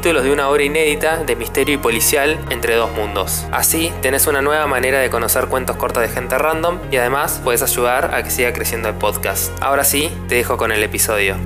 capítulos de una obra inédita de misterio y policial entre dos mundos. Así, tenés una nueva manera de conocer cuentos cortos de gente random y además puedes ayudar a que siga creciendo el podcast. Ahora sí, te dejo con el episodio.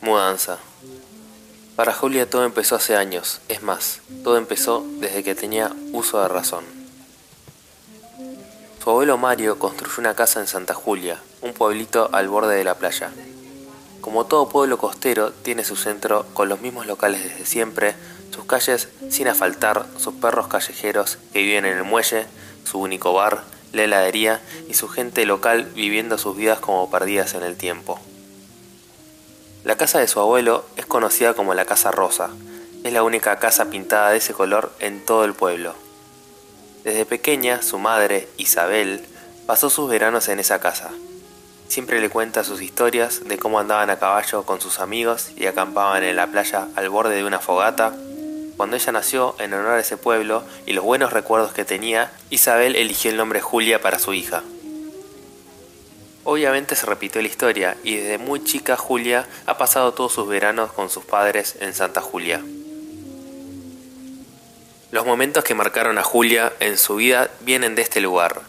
Mudanza. Para Julia todo empezó hace años, es más, todo empezó desde que tenía uso de razón. Su abuelo Mario construyó una casa en Santa Julia, un pueblito al borde de la playa. Como todo pueblo costero, tiene su centro con los mismos locales desde siempre, sus calles sin asfaltar, sus perros callejeros que viven en el muelle, su único bar, la heladería y su gente local viviendo sus vidas como perdidas en el tiempo. La casa de su abuelo es conocida como la Casa Rosa. Es la única casa pintada de ese color en todo el pueblo. Desde pequeña, su madre, Isabel, pasó sus veranos en esa casa. Siempre le cuenta sus historias de cómo andaban a caballo con sus amigos y acampaban en la playa al borde de una fogata. Cuando ella nació, en honor a ese pueblo y los buenos recuerdos que tenía, Isabel eligió el nombre Julia para su hija. Obviamente se repitió la historia y desde muy chica Julia ha pasado todos sus veranos con sus padres en Santa Julia. Los momentos que marcaron a Julia en su vida vienen de este lugar.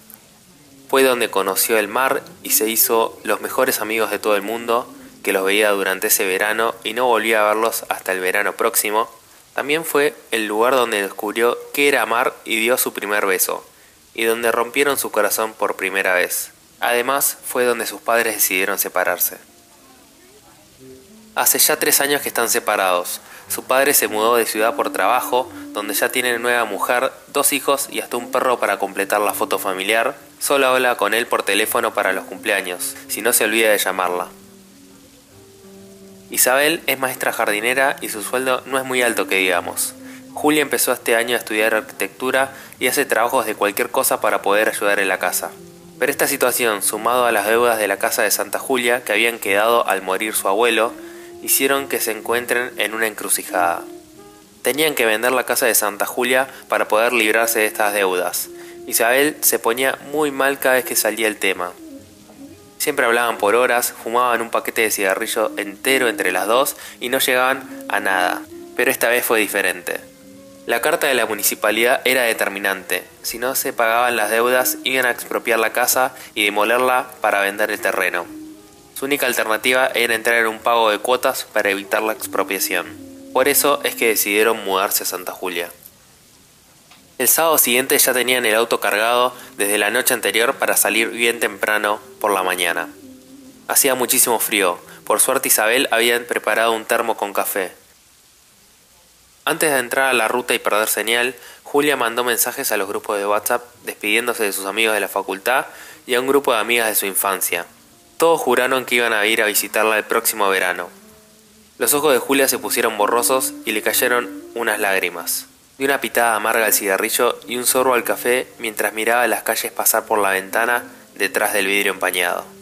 Fue donde conoció el mar y se hizo los mejores amigos de todo el mundo, que los veía durante ese verano y no volvía a verlos hasta el verano próximo. También fue el lugar donde descubrió qué era amar y dio su primer beso, y donde rompieron su corazón por primera vez. Además, fue donde sus padres decidieron separarse. Hace ya tres años que están separados. Su padre se mudó de ciudad por trabajo, donde ya tienen nueva mujer, dos hijos y hasta un perro para completar la foto familiar. Solo habla con él por teléfono para los cumpleaños, si no se olvida de llamarla. Isabel es maestra jardinera y su sueldo no es muy alto que digamos. Julia empezó este año a estudiar arquitectura y hace trabajos de cualquier cosa para poder ayudar en la casa. Pero esta situación, sumado a las deudas de la casa de Santa Julia que habían quedado al morir su abuelo, hicieron que se encuentren en una encrucijada. Tenían que vender la casa de Santa Julia para poder librarse de estas deudas. Isabel se ponía muy mal cada vez que salía el tema. Siempre hablaban por horas, fumaban un paquete de cigarrillo entero entre las dos y no llegaban a nada. Pero esta vez fue diferente. La carta de la municipalidad era determinante. Si no se pagaban las deudas, iban a expropiar la casa y demolerla para vender el terreno. Su única alternativa era entrar en un pago de cuotas para evitar la expropiación. Por eso es que decidieron mudarse a Santa Julia. El sábado siguiente ya tenían el auto cargado desde la noche anterior para salir bien temprano por la mañana. Hacía muchísimo frío. Por suerte Isabel había preparado un termo con café. Antes de entrar a la ruta y perder señal, Julia mandó mensajes a los grupos de WhatsApp despidiéndose de sus amigos de la facultad y a un grupo de amigas de su infancia. Todos juraron que iban a ir a visitarla el próximo verano. Los ojos de Julia se pusieron borrosos y le cayeron unas lágrimas. Dio una pitada amarga al cigarrillo y un sorbo al café mientras miraba las calles pasar por la ventana detrás del vidrio empañado.